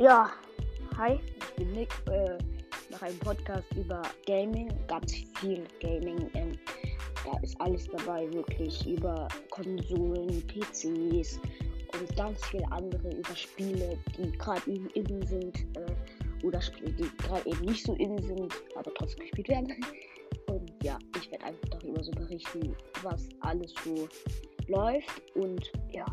Ja, hi, ich bin Nick. Äh, nach einem Podcast über Gaming, ganz viel Gaming. Ähm, da ist alles dabei, wirklich über Konsolen, PCs und ganz viel andere über Spiele, die gerade eben innen sind äh, oder Spiele, die gerade eben nicht so innen sind, aber trotzdem gespielt werden. Und ja, ich werde einfach darüber so berichten, was alles so läuft und ja,